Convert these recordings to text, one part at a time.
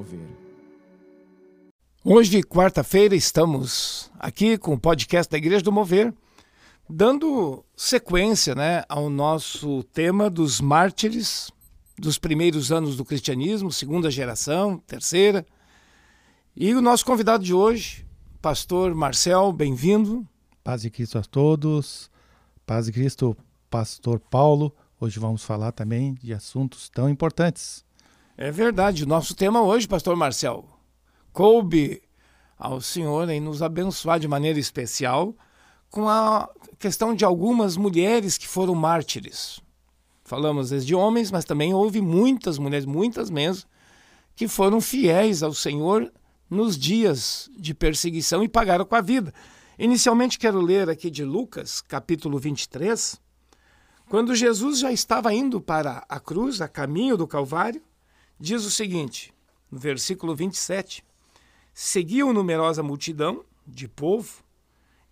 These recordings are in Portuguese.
Mover. Hoje, quarta-feira, estamos aqui com o podcast da Igreja do Mover, dando sequência né, ao nosso tema dos mártires dos primeiros anos do cristianismo, segunda geração, terceira. E o nosso convidado de hoje, pastor Marcel, bem-vindo. Paz de Cristo a todos. Paz de Cristo, pastor Paulo. Hoje vamos falar também de assuntos tão importantes. É verdade. Nosso tema hoje, pastor Marcel, coube ao senhor em nos abençoar de maneira especial com a questão de algumas mulheres que foram mártires. Falamos desde homens, mas também houve muitas mulheres, muitas mesmo, que foram fiéis ao Senhor nos dias de perseguição e pagaram com a vida. Inicialmente quero ler aqui de Lucas, capítulo 23, quando Jesus já estava indo para a cruz, a caminho do Calvário, diz o seguinte, no versículo 27, seguiam numerosa multidão de povo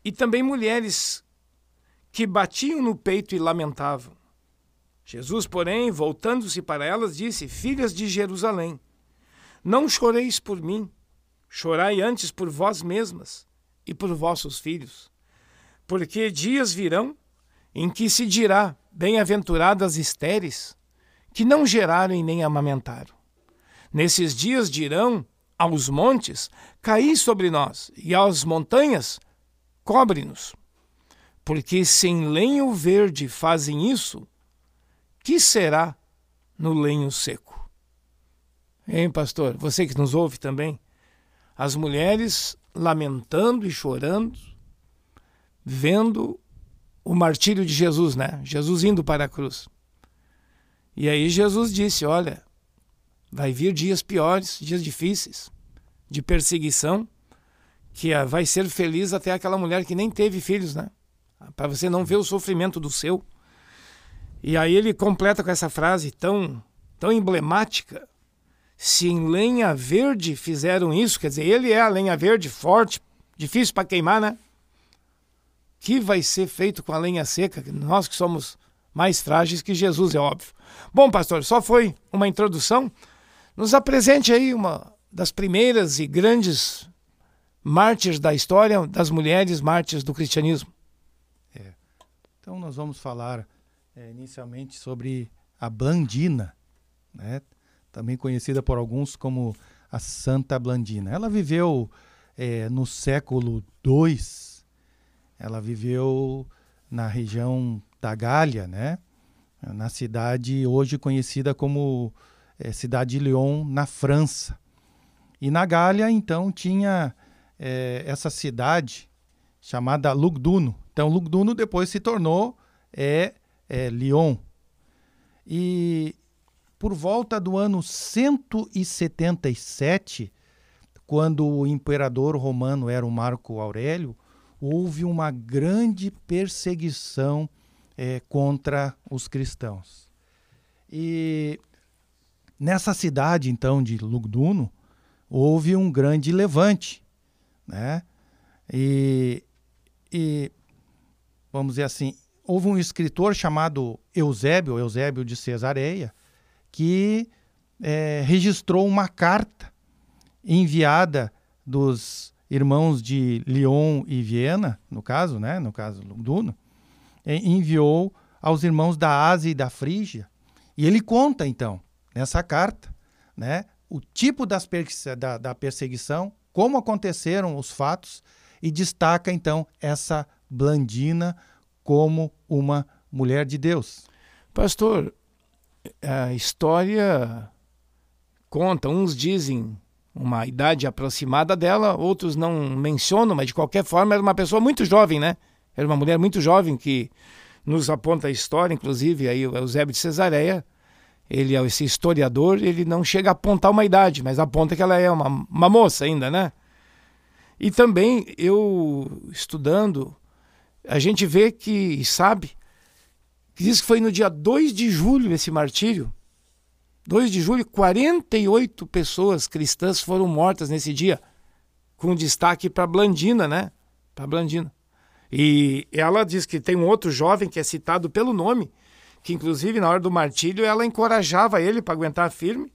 e também mulheres que batiam no peito e lamentavam. Jesus, porém, voltando-se para elas, disse: Filhas de Jerusalém, não choreis por mim, chorai antes por vós mesmas e por vossos filhos. Porque dias virão em que se dirá: Bem-aventuradas estéreis, que não geraram e nem amamentaram. Nesses dias dirão aos montes: Caí sobre nós, e às montanhas: Cobre-nos. Porque se em lenho verde fazem isso, que será no lenho seco? Hein, pastor? Você que nos ouve também. As mulheres lamentando e chorando, vendo o martírio de Jesus, né? Jesus indo para a cruz. E aí Jesus disse: Olha, vai vir dias piores, dias difíceis, de perseguição, que vai ser feliz até aquela mulher que nem teve filhos, né? Para você não ver o sofrimento do seu. E aí ele completa com essa frase tão, tão emblemática. Se em lenha verde fizeram isso, quer dizer, ele é a lenha verde forte, difícil para queimar, né? Que vai ser feito com a lenha seca? Nós que somos mais frágeis que Jesus, é óbvio. Bom, pastor, só foi uma introdução. Nos apresente aí uma das primeiras e grandes mártires da história, das mulheres mártires do cristianismo. É. Então nós vamos falar é, inicialmente sobre a Blandina, né? também conhecida por alguns como a Santa Blandina. Ela viveu é, no século II, ela viveu na região da Gália, né? na cidade hoje conhecida como é, cidade de Lyon, na França. E na Gália, então, tinha é, essa cidade chamada Lugduno. Então, Lugduno depois se tornou é, é, Lyon. E por volta do ano 177, quando o imperador romano era o Marco Aurélio, houve uma grande perseguição é, contra os cristãos. E nessa cidade, então, de Lugduno, houve um grande levante, né? E, e vamos dizer assim, houve um escritor chamado Eusébio, Eusébio de Cesareia, que é, registrou uma carta enviada dos irmãos de Lyon e Viena, no caso, né, no caso Duno, enviou aos irmãos da Ásia e da Frígia. E ele conta, então, nessa carta, né, o tipo das da, da perseguição, como aconteceram os fatos, e destaca, então, essa Blandina como uma mulher de Deus. Pastor, a história conta, uns dizem uma idade aproximada dela, outros não mencionam, mas de qualquer forma era uma pessoa muito jovem, né? Era uma mulher muito jovem que nos aponta a história, inclusive aí o Eusébio de Cesareia, ele é esse historiador, ele não chega a apontar uma idade, mas aponta que ela é uma, uma moça ainda, né? E também eu estudando a gente vê que sabe que diz que foi no dia 2 de julho esse martírio. 2 de julho, 48 pessoas cristãs foram mortas nesse dia, com destaque para Blandina, né? Para Blandina. E ela diz que tem um outro jovem que é citado pelo nome, que inclusive na hora do martírio ela encorajava ele para aguentar firme,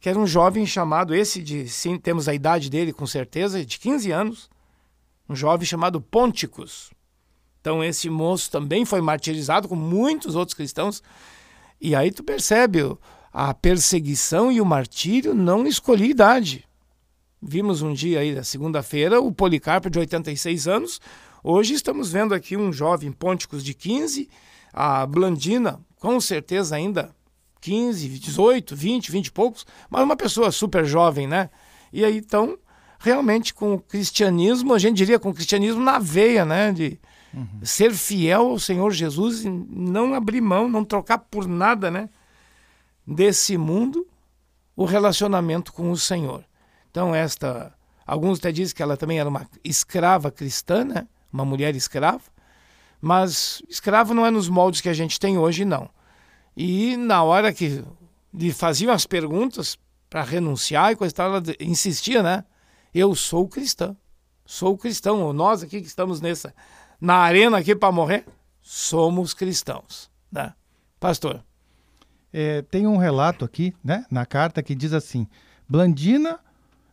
que era um jovem chamado, esse de, sim, temos a idade dele com certeza, de 15 anos, um jovem chamado Ponticus. Então esse moço também foi martirizado com muitos outros cristãos. E aí tu percebe, a perseguição e o martírio não escolhi idade. Vimos um dia aí, na segunda-feira, o Policarpo de 86 anos. Hoje estamos vendo aqui um jovem Ponticus de 15, a Blandina, com certeza ainda 15, 18, 20, 20 e poucos, mas uma pessoa super jovem, né? E aí, então, realmente com o cristianismo, a gente diria com o cristianismo na veia, né? De uhum. ser fiel ao Senhor Jesus e não abrir mão, não trocar por nada, né? Desse mundo, o relacionamento com o Senhor. Então, esta. Alguns até dizem que ela também era uma escrava cristã, né? Uma mulher escrava. Mas escravo não é nos moldes que a gente tem hoje, não. E na hora que lhe faziam as perguntas para renunciar e coisa tal, ela insistia, né? Eu sou cristã. Sou cristão. Nós aqui que estamos nessa na arena aqui para morrer, somos cristãos, né? Pastor. É, tem um relato aqui, né, na carta que diz assim: Blandina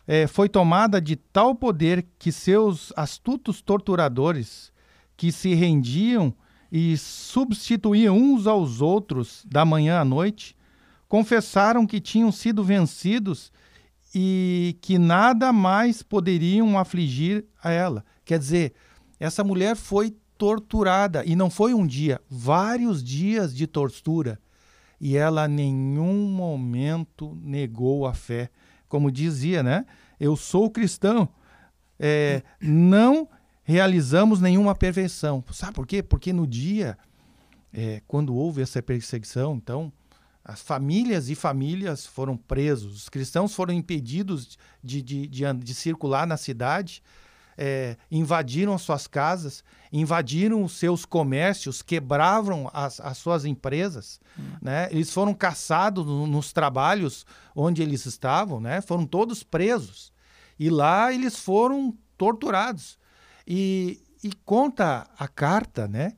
é, foi tomada de tal poder que seus astutos torturadores, que se rendiam e substituíam uns aos outros da manhã à noite, confessaram que tinham sido vencidos e que nada mais poderiam afligir a ela. Quer dizer, essa mulher foi torturada e não foi um dia, vários dias de tortura. E ela nenhum momento negou a fé. Como dizia, né? Eu sou cristão. É, não realizamos nenhuma perfeição. Sabe por quê? Porque no dia, é, quando houve essa perseguição, então, as famílias e famílias foram presos, os cristãos foram impedidos de, de, de, de circular na cidade, é, invadiram as suas casas, invadiram os seus comércios, quebravam as, as suas empresas, hum. né? eles foram caçados no, nos trabalhos onde eles estavam, né? foram todos presos. E lá eles foram torturados. E, e conta a carta, né,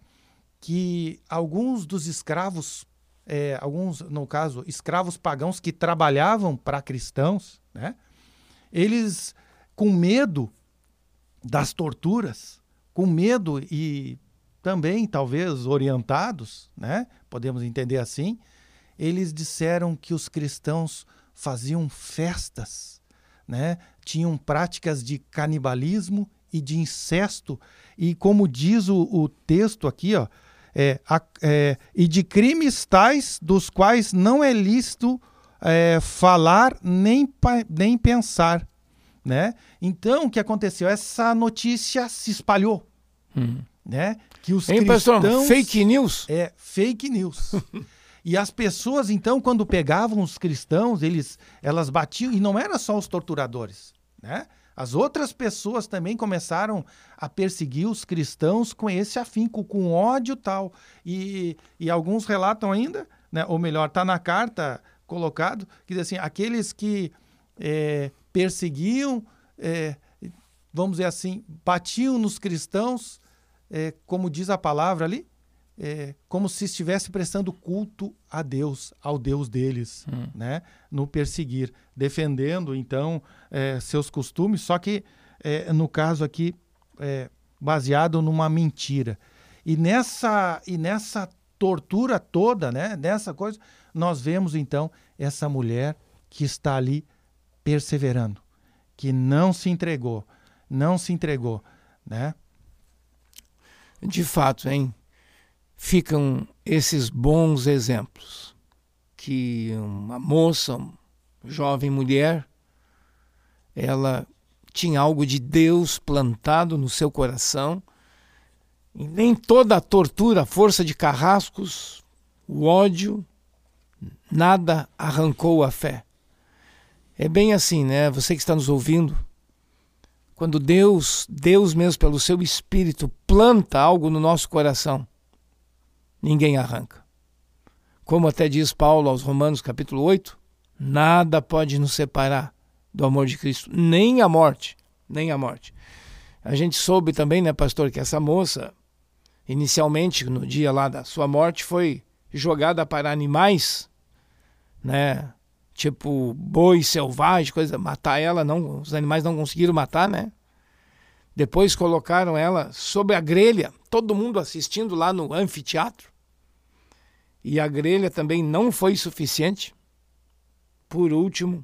que alguns dos escravos, é, alguns, no caso, escravos pagãos que trabalhavam para cristãos, né, eles, com medo das torturas, com medo e também talvez orientados, né, podemos entender assim, eles disseram que os cristãos faziam festas, né, tinham práticas de canibalismo e de incesto, e como diz o, o texto aqui, ó, é, a, é, e de crimes tais dos quais não é lícito é, falar nem, nem pensar. Né? Então, o que aconteceu? Essa notícia se espalhou. Hum. Né? Que os hein, cristãos... Pastor, fake news? É, fake news. E as pessoas, então, quando pegavam os cristãos, eles, elas batiam, e não era só os torturadores, né? As outras pessoas também começaram a perseguir os cristãos com esse afinco, com ódio tal. E, e alguns relatam ainda, né, ou melhor, está na carta colocado, que diz assim, aqueles que é, perseguiam, é, vamos dizer assim, batiam nos cristãos, é, como diz a palavra ali, é, como se estivesse prestando culto a Deus, ao Deus deles, hum. né? no perseguir, defendendo então é, seus costumes, só que é, no caso aqui é, baseado numa mentira. E nessa e nessa tortura toda, né? Nessa coisa, nós vemos então essa mulher que está ali perseverando, que não se entregou, não se entregou, né? De fato, hein? Ficam esses bons exemplos que uma moça, uma jovem mulher, ela tinha algo de Deus plantado no seu coração. E nem toda a tortura, a força de carrascos, o ódio, nada arrancou a fé. É bem assim, né? Você que está nos ouvindo, quando Deus, Deus mesmo pelo seu espírito planta algo no nosso coração, ninguém arranca. Como até diz Paulo aos Romanos, capítulo 8, nada pode nos separar do amor de Cristo, nem a morte, nem a morte. A gente soube também, né, pastor, que essa moça, inicialmente, no dia lá da sua morte, foi jogada para animais, né, tipo boi selvagem, coisa, matar ela, não, os animais não conseguiram matar, né? Depois colocaram ela sobre a grelha, todo mundo assistindo lá no anfiteatro. E a grelha também não foi suficiente. Por último,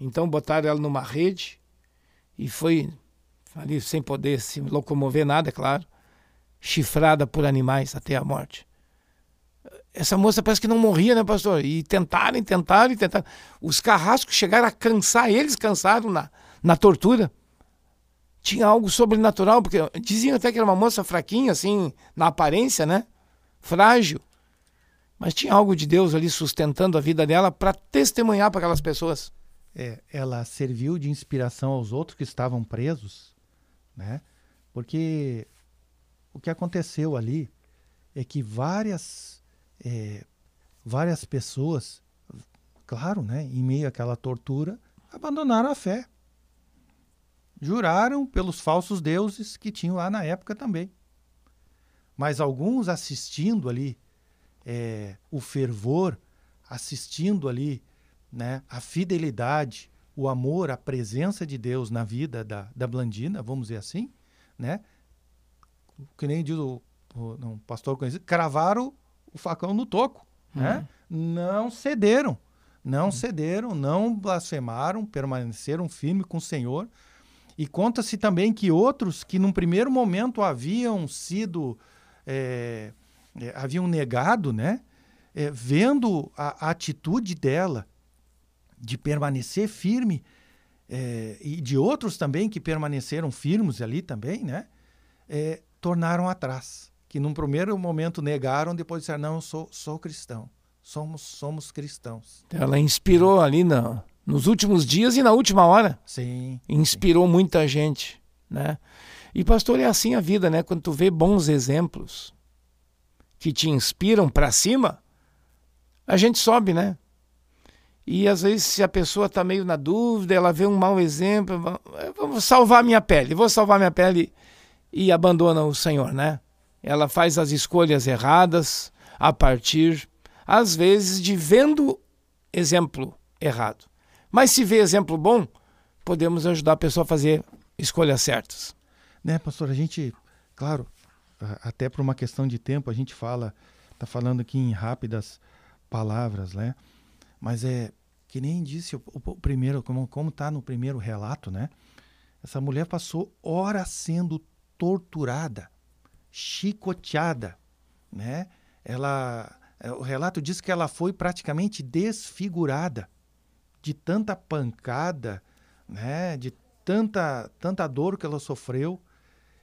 então botaram ela numa rede e foi ali sem poder se locomover nada, é claro, chifrada por animais até a morte. Essa moça parece que não morria, né, pastor? E tentaram, tentaram, tentaram. Os carrascos chegaram a cansar, eles cansaram na, na tortura. Tinha algo sobrenatural, porque diziam até que era uma moça fraquinha, assim, na aparência, né? Frágil. Mas tinha algo de Deus ali sustentando a vida dela para testemunhar para aquelas pessoas. É, ela serviu de inspiração aos outros que estavam presos, né? Porque o que aconteceu ali é que várias é, várias pessoas, claro, né, em meio àquela tortura, abandonaram a fé. Juraram pelos falsos deuses que tinham lá na época também. Mas alguns assistindo ali é, o fervor, assistindo ali né, a fidelidade, o amor, a presença de Deus na vida da, da Blandina, vamos dizer assim, né? Que nem diz o, o não, pastor conhecido, cravaram o facão no toco. Uhum. Né? Não cederam. Não uhum. cederam, não blasfemaram, permaneceram firmes com o Senhor. E conta-se também que outros que num primeiro momento haviam sido, é, é, haviam negado, né? É, vendo a, a, atitude dela de permanecer firme, é, e de outros também que permaneceram firmes ali também, né? É, tornaram atrás que num primeiro momento negaram, depois disseram, não, eu sou, sou cristão. Somos, somos cristãos. Ela inspirou ali na, nos últimos dias e na última hora. Sim. Inspirou sim. muita gente, né? E pastor, é assim a vida, né? Quando tu vê bons exemplos que te inspiram para cima, a gente sobe, né? E às vezes, se a pessoa está meio na dúvida, ela vê um mau exemplo, vamos salvar minha pele, vou salvar minha pele e abandona o Senhor, né? ela faz as escolhas erradas a partir, às vezes, de vendo exemplo errado. Mas se vê exemplo bom, podemos ajudar a pessoa a fazer escolhas certas. Né, pastor? A gente, claro, até por uma questão de tempo, a gente fala, está falando aqui em rápidas palavras, né? Mas é que nem disse o, o primeiro, como como está no primeiro relato, né? Essa mulher passou horas sendo torturada chicoteada, né? Ela, é, o relato diz que ela foi praticamente desfigurada de tanta pancada, né? De tanta tanta dor que ela sofreu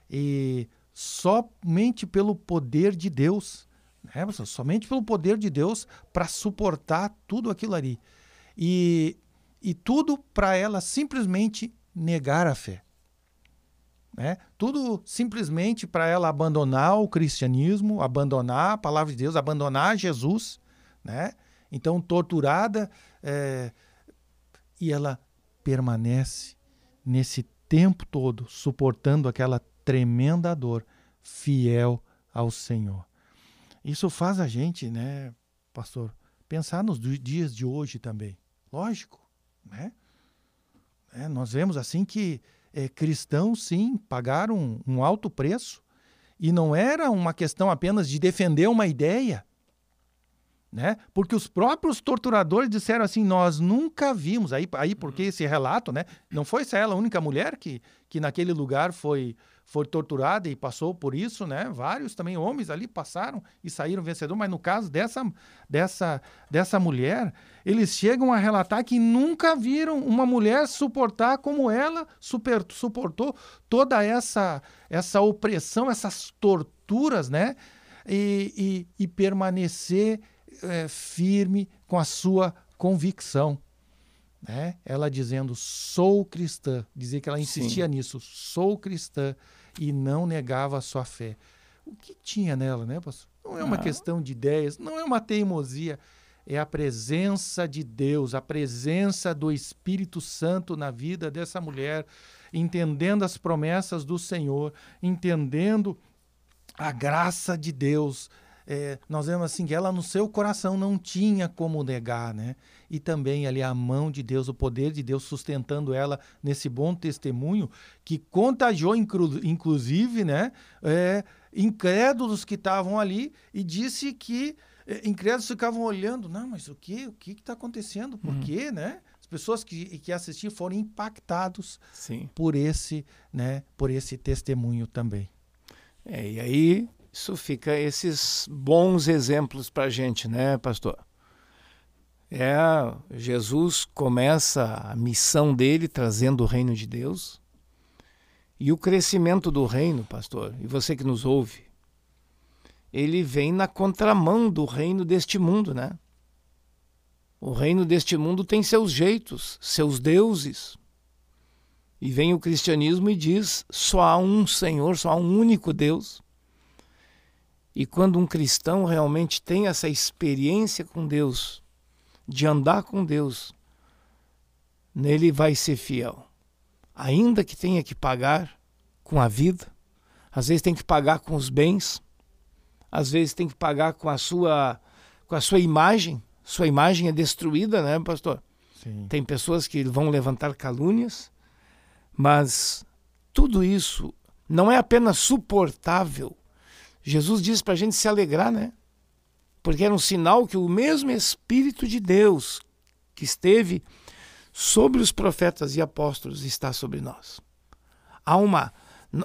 e somente pelo poder de Deus, né? Somente pelo poder de Deus para suportar tudo aquilo ali. E, e tudo para ela simplesmente negar a fé. Né? Tudo simplesmente para ela abandonar o cristianismo, abandonar a palavra de Deus, abandonar Jesus. Né? Então, torturada, é, e ela permanece nesse tempo todo suportando aquela tremenda dor, fiel ao Senhor. Isso faz a gente, né, pastor, pensar nos dias de hoje também. Lógico, né? É, nós vemos assim que é, cristãos, sim, pagaram um alto preço. E não era uma questão apenas de defender uma ideia, né? Porque os próprios torturadores disseram assim: nós nunca vimos. Aí, aí porque esse relato, né? Não foi ela a única mulher que, que naquele lugar foi, foi torturada e passou por isso, né? Vários também homens ali passaram e saíram vencedor, mas no caso dessa, dessa, dessa mulher, eles chegam a relatar que nunca viram uma mulher suportar como ela super, suportou toda essa, essa opressão, essas torturas, né? e, e, e permanecer é, firme com a sua convicção. Né? Ela dizendo, sou cristã. Dizia que ela insistia Sim. nisso, sou cristã, e não negava a sua fé. O que tinha nela, né, pastor? Não é uma não. questão de ideias, não é uma teimosia. É a presença de Deus, a presença do Espírito Santo na vida dessa mulher, entendendo as promessas do Senhor, entendendo a graça de Deus é, nós vemos assim que ela no seu coração não tinha como negar, né? E também ali a mão de Deus, o poder de Deus sustentando ela nesse bom testemunho que contagiou inclu inclusive, né? É, incrédulos que estavam ali e disse que é, incrédulos ficavam olhando, não, mas o que, o que está acontecendo? Por uhum. quê, né? As pessoas que, que assistiam foram impactados Sim. por esse, né? Por esse testemunho também. É, e aí isso fica esses bons exemplos para a gente, né, pastor? É, Jesus começa a missão dele trazendo o reino de Deus e o crescimento do reino, pastor, e você que nos ouve, ele vem na contramão do reino deste mundo, né? O reino deste mundo tem seus jeitos, seus deuses. E vem o cristianismo e diz: só há um Senhor, só há um único Deus. E quando um cristão realmente tem essa experiência com Deus, de andar com Deus, nele vai ser fiel. Ainda que tenha que pagar com a vida, às vezes tem que pagar com os bens, às vezes tem que pagar com a sua com a sua imagem. Sua imagem é destruída, né, pastor? Sim. Tem pessoas que vão levantar calúnias, mas tudo isso não é apenas suportável, Jesus disse para a gente se alegrar, né? Porque era um sinal que o mesmo Espírito de Deus que esteve sobre os profetas e apóstolos está sobre nós. Há uma.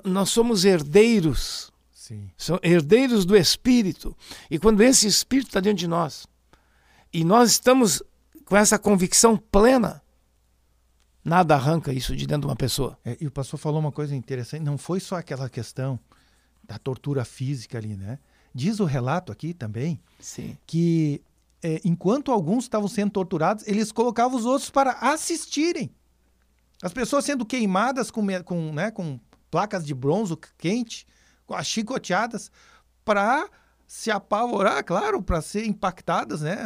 Nós somos herdeiros. Sim. São herdeiros do Espírito. E quando esse Espírito está dentro de nós, e nós estamos com essa convicção plena, nada arranca isso de dentro de uma pessoa. É, e o pastor falou uma coisa interessante: não foi só aquela questão da tortura física ali, né? Diz o relato aqui também Sim. que é, enquanto alguns estavam sendo torturados, eles colocavam os outros para assistirem. As pessoas sendo queimadas com, com, né, com placas de bronze quente, com as chicoteadas, para se apavorar, claro, para ser impactadas, né?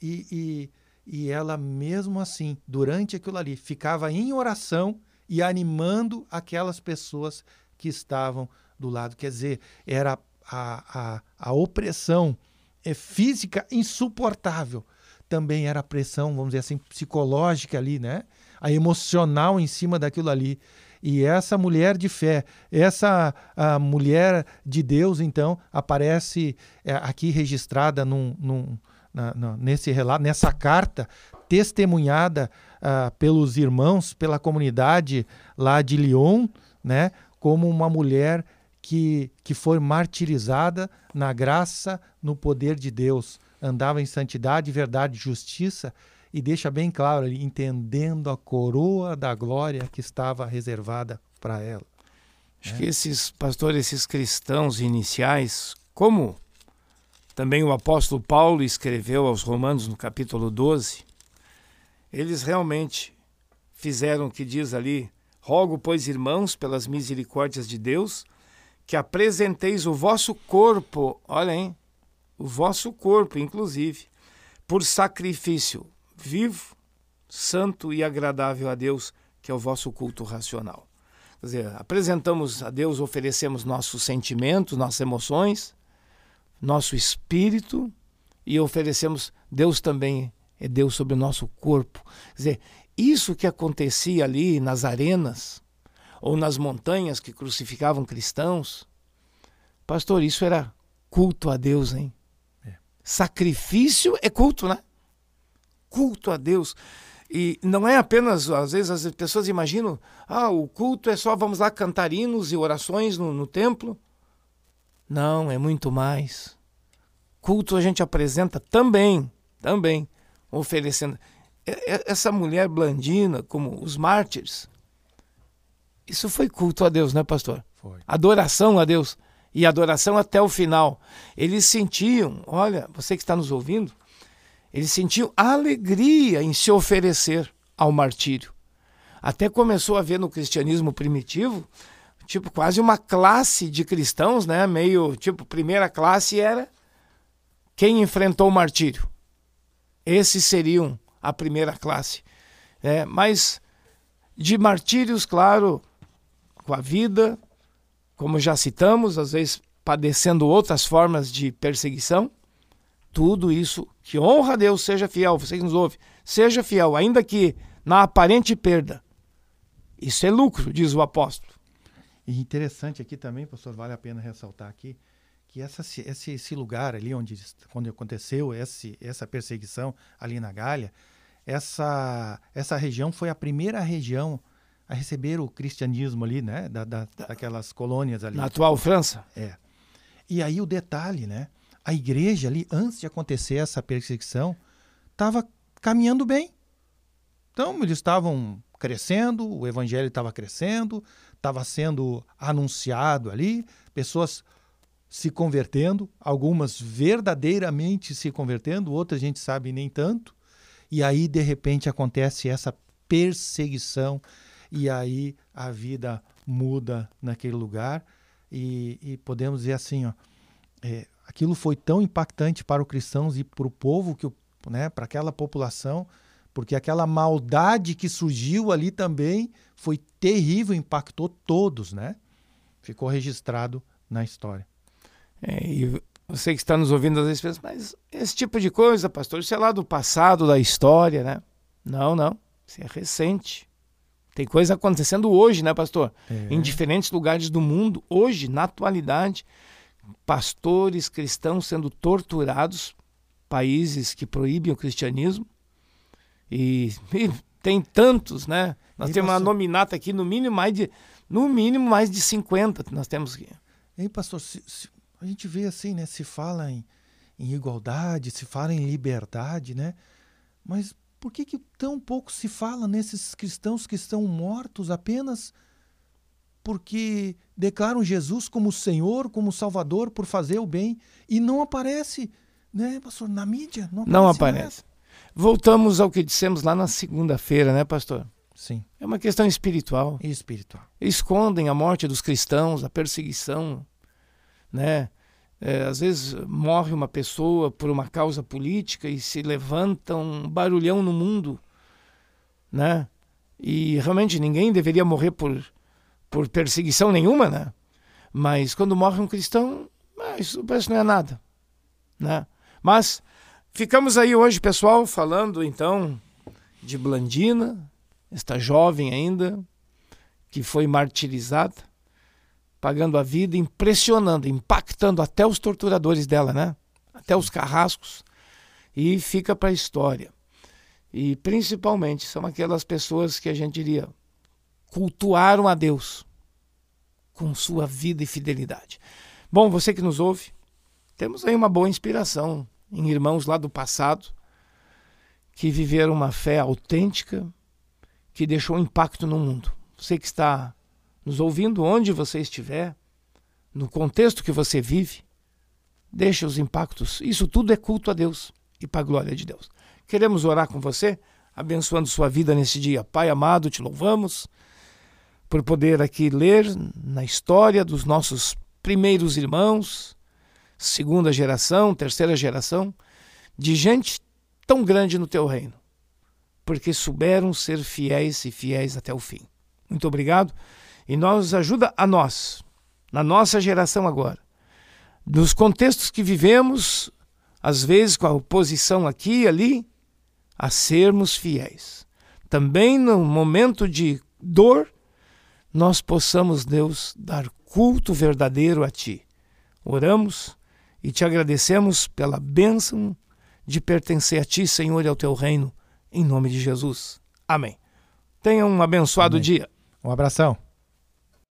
E, e, e ela, mesmo assim, durante aquilo ali, ficava em oração e animando aquelas pessoas que estavam do lado. Quer dizer, era a, a, a opressão é, física insuportável. Também era a pressão, vamos dizer assim, psicológica ali, né? A emocional em cima daquilo ali. E essa mulher de fé, essa a mulher de Deus, então, aparece é, aqui registrada num, num, na, na, nesse relato, nessa carta, testemunhada uh, pelos irmãos, pela comunidade lá de Lyon, né, como uma mulher que, que foi martirizada na graça, no poder de Deus, andava em santidade, verdade justiça, e deixa bem claro ali, entendendo a coroa da glória que estava reservada para ela. Acho é. que esses pastores, esses cristãos iniciais, como também o apóstolo Paulo escreveu aos Romanos no capítulo 12, eles realmente fizeram o que diz ali: Rogo, pois, irmãos, pelas misericórdias de Deus, que apresenteis o vosso corpo, olha hein, o vosso corpo, inclusive, por sacrifício vivo, santo e agradável a Deus, que é o vosso culto racional. Quer dizer, apresentamos a Deus, oferecemos nossos sentimentos, nossas emoções, nosso espírito e oferecemos, Deus também é Deus sobre o nosso corpo. Quer dizer, isso que acontecia ali nas arenas, ou nas montanhas que crucificavam cristãos. Pastor, isso era culto a Deus, hein? É. Sacrifício é culto, né? Culto a Deus. E não é apenas, às vezes as pessoas imaginam, ah, o culto é só vamos lá cantar hinos e orações no, no templo. Não, é muito mais. Culto a gente apresenta também, também, oferecendo. Essa mulher blandina, como os mártires, isso foi culto a Deus, né, pastor? Foi. Adoração a Deus. E adoração até o final. Eles sentiam, olha, você que está nos ouvindo, eles sentiam alegria em se oferecer ao martírio. Até começou a ver no cristianismo primitivo, tipo, quase uma classe de cristãos, né? Meio, tipo, primeira classe era quem enfrentou o martírio. Esses seriam a primeira classe. É, mas de martírios, claro, com a vida, como já citamos, às vezes padecendo outras formas de perseguição. Tudo isso que honra a Deus, seja fiel, você que nos ouve, seja fiel, ainda que na aparente perda. Isso é lucro, diz o apóstolo. E interessante aqui também, pastor, vale a pena ressaltar aqui, que essa, esse, esse lugar ali onde, onde aconteceu esse, essa perseguição, ali na Gália, essa, essa região foi a primeira região a receber o cristianismo ali, né? Da, da, daquelas colônias ali. Na atual França? É. E aí o detalhe, né? A igreja ali, antes de acontecer essa perseguição, estava caminhando bem. Então, eles estavam crescendo, o evangelho estava crescendo, estava sendo anunciado ali, pessoas se convertendo, algumas verdadeiramente se convertendo, outras a gente sabe nem tanto. E aí, de repente, acontece essa perseguição, e aí a vida muda naquele lugar. E, e podemos dizer assim: ó, é, aquilo foi tão impactante para os cristãos e para o povo, que, né, para aquela população, porque aquela maldade que surgiu ali também foi terrível, impactou todos, né? Ficou registrado na história. É, e você que está nos ouvindo às vezes pensa, mas esse tipo de coisa, pastor, isso é lá do passado, da história, né? Não, não. Isso é recente. Tem coisa acontecendo hoje, né, pastor? É. Em diferentes lugares do mundo, hoje, na atualidade, pastores cristãos sendo torturados, países que proíbem o cristianismo. E, e tem tantos, né? Nós e temos pastor... uma nominata aqui, no mínimo mais de, no mínimo mais de 50 nós temos aqui. Ei, pastor, se, se, a gente vê assim, né? Se fala em, em igualdade, se fala em liberdade, né? Mas por que, que tão pouco se fala nesses cristãos que estão mortos apenas porque declaram Jesus como Senhor, como Salvador, por fazer o bem e não aparece, né, pastor, na mídia? Não aparece. Não aparece. Voltamos ao que dissemos lá na segunda-feira, né, pastor? Sim. É uma questão espiritual. Espiritual. Escondem a morte dos cristãos, a perseguição, né? É, às vezes morre uma pessoa por uma causa política e se levanta um barulhão no mundo, né? E realmente ninguém deveria morrer por, por perseguição nenhuma, né? Mas quando morre um cristão, ah, isso parece não é nada, né? Mas ficamos aí hoje, pessoal, falando então de Blandina, esta jovem ainda que foi martirizada pagando a vida, impressionando, impactando até os torturadores dela, né? Até os carrascos. E fica para a história. E principalmente são aquelas pessoas que a gente diria cultuaram a Deus com sua vida e fidelidade. Bom, você que nos ouve, temos aí uma boa inspiração em irmãos lá do passado que viveram uma fé autêntica que deixou impacto no mundo. Você que está nos ouvindo onde você estiver, no contexto que você vive, deixa os impactos. Isso tudo é culto a Deus e para a glória de Deus. Queremos orar com você, abençoando sua vida nesse dia. Pai amado, te louvamos por poder aqui ler na história dos nossos primeiros irmãos, segunda geração, terceira geração, de gente tão grande no teu reino, porque souberam ser fiéis e fiéis até o fim. Muito obrigado e nos ajuda a nós, na nossa geração agora, nos contextos que vivemos, às vezes com a oposição aqui e ali, a sermos fiéis. Também no momento de dor, nós possamos, Deus, dar culto verdadeiro a Ti. Oramos e te agradecemos pela bênção de pertencer a Ti, Senhor, e ao Teu reino, em nome de Jesus. Amém. Tenha um abençoado Amém. dia. Um abração.